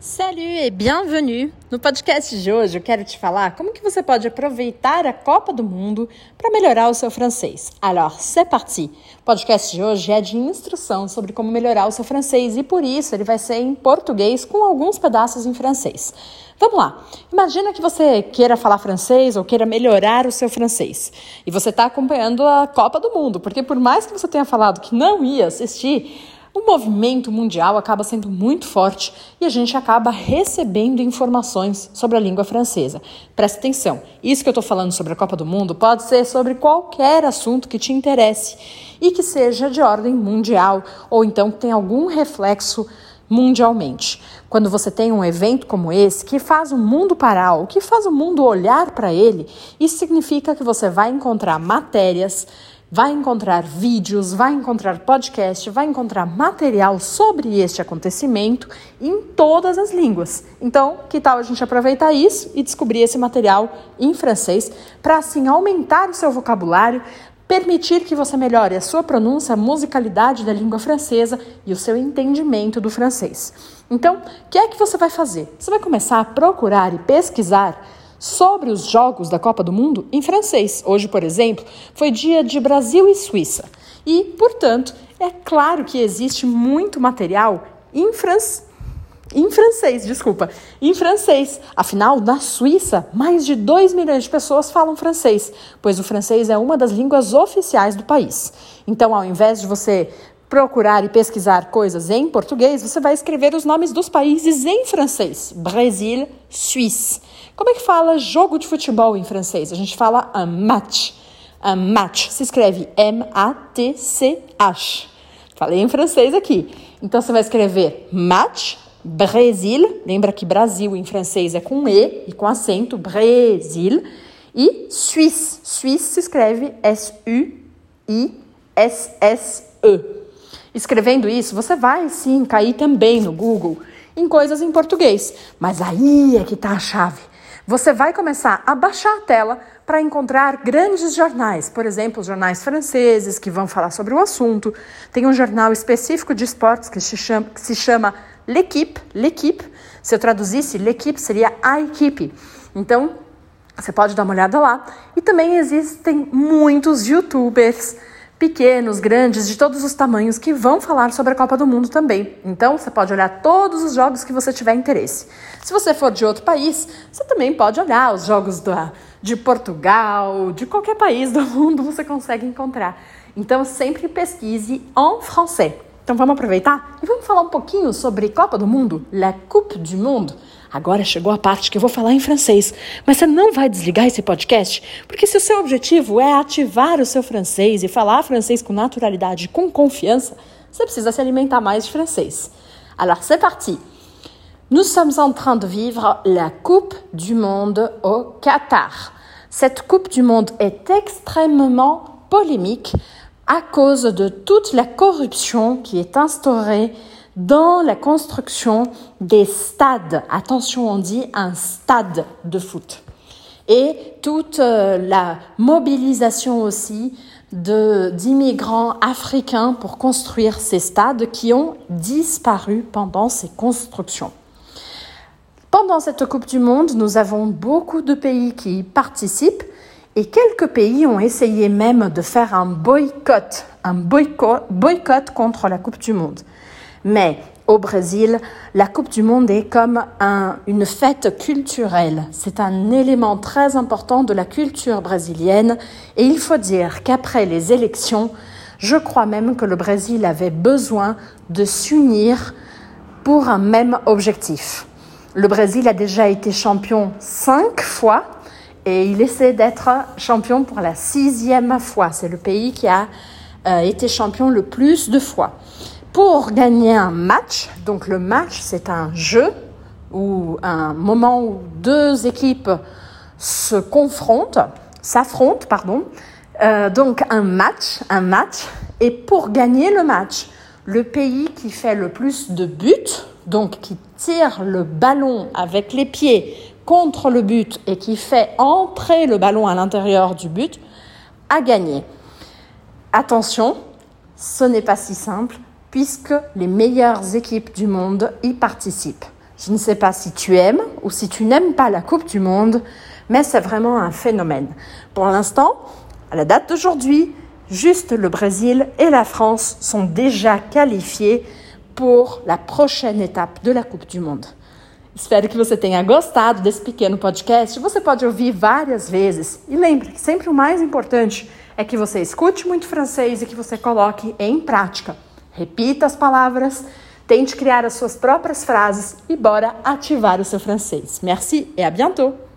Salut et bienvenue! No podcast de hoje eu quero te falar como que você pode aproveitar a Copa do Mundo para melhorar o seu francês. Alors, c'est parti! O podcast de hoje é de instrução sobre como melhorar o seu francês e por isso ele vai ser em português com alguns pedaços em francês. Vamos lá! Imagina que você queira falar francês ou queira melhorar o seu francês e você está acompanhando a Copa do Mundo, porque por mais que você tenha falado que não ia assistir, o movimento mundial acaba sendo muito forte e a gente acaba recebendo informações sobre a língua francesa. Presta atenção, isso que eu estou falando sobre a Copa do Mundo pode ser sobre qualquer assunto que te interesse e que seja de ordem mundial ou então que tenha algum reflexo mundialmente. Quando você tem um evento como esse que faz o mundo parar, o que faz o mundo olhar para ele, isso significa que você vai encontrar matérias vai encontrar vídeos, vai encontrar podcast, vai encontrar material sobre este acontecimento em todas as línguas. Então, que tal a gente aproveitar isso e descobrir esse material em francês para assim aumentar o seu vocabulário, permitir que você melhore a sua pronúncia, a musicalidade da língua francesa e o seu entendimento do francês. Então, o que é que você vai fazer? Você vai começar a procurar e pesquisar sobre os jogos da Copa do Mundo em francês. Hoje, por exemplo, foi dia de Brasil e Suíça. E, portanto, é claro que existe muito material em francês. Em francês, desculpa, em francês. Afinal, na Suíça, mais de 2 milhões de pessoas falam francês, pois o francês é uma das línguas oficiais do país. Então, ao invés de você procurar e pesquisar coisas em português, você vai escrever os nomes dos países em francês. Brasil, Suíça. Como é que fala jogo de futebol em francês? A gente fala un match. Un match se escreve M-A-T-C-H. Falei em francês aqui. Então você vai escrever match, Brasil. Lembra que Brasil em francês é com E e com acento, Brasil. E Suisse. Suisse se escreve S-U-I-S-S-E. Escrevendo isso, você vai sim cair também no Google em coisas em português. Mas aí é que está a chave. Você vai começar a baixar a tela para encontrar grandes jornais, por exemplo, jornais franceses que vão falar sobre o assunto. Tem um jornal específico de esportes que se chama, que se chama L'Equipe. L'Equipe, se eu traduzisse, L'Equipe seria a equipe. Então, você pode dar uma olhada lá. E também existem muitos youtubers pequenos, grandes, de todos os tamanhos que vão falar sobre a Copa do Mundo também. Então, você pode olhar todos os jogos que você tiver interesse. Se você for de outro país, você também pode olhar os jogos da, de Portugal, de qualquer país do mundo você consegue encontrar. Então, sempre pesquise en français. Então, vamos aproveitar e vamos falar um pouquinho sobre Copa do Mundo, La Coupe du Monde. Agora chegou a parte que eu vou falar em francês, mas você não vai desligar esse podcast, porque se o seu objetivo é ativar o seu francês e falar francês com naturalidade, com confiança, você precisa se alimentar mais de francês. Alors c'est parti. Nous sommes en train de vivre la Coupe du Monde au Qatar. Cette Coupe du Monde est extrêmement polémique à cause de toute la corruption qui est instaurée dans la construction des stades. Attention, on dit un stade de foot. Et toute euh, la mobilisation aussi d'immigrants africains pour construire ces stades qui ont disparu pendant ces constructions. Pendant cette Coupe du Monde, nous avons beaucoup de pays qui y participent et quelques pays ont essayé même de faire un boycott, un boycott, contre la Coupe du Monde. Mais au Brésil, la Coupe du Monde est comme une fête culturelle. C'est un élément très important de la culture brésilienne et il faut dire qu'après les élections, je crois même que le Brésil avait besoin de s'unir pour un même objectif. Le Brésil a déjà été champion cinq fois et il essaie d'être champion pour la sixième fois. C'est le pays qui a euh, été champion le plus de fois pour gagner un match. Donc le match, c'est un jeu ou un moment où deux équipes se confrontent, s'affrontent, pardon. Euh, donc un match, un match. Et pour gagner le match, le pays qui fait le plus de buts, donc qui tire le ballon avec les pieds contre le but et qui fait entrer le ballon à l'intérieur du but, a gagné. Attention, ce n'est pas si simple puisque les meilleures équipes du monde y participent. Je ne sais pas si tu aimes ou si tu n'aimes pas la Coupe du Monde, mais c'est vraiment un phénomène. Pour l'instant, à la date d'aujourd'hui, juste le Brésil et la France sont déjà qualifiés pour la prochaine étape de la Coupe du Monde. Espero que você tenha gostado desse pequeno podcast. Você pode ouvir várias vezes. E lembre que sempre o mais importante é que você escute muito francês e que você coloque em prática. Repita as palavras, tente criar as suas próprias frases e bora ativar o seu francês. Merci et à bientôt!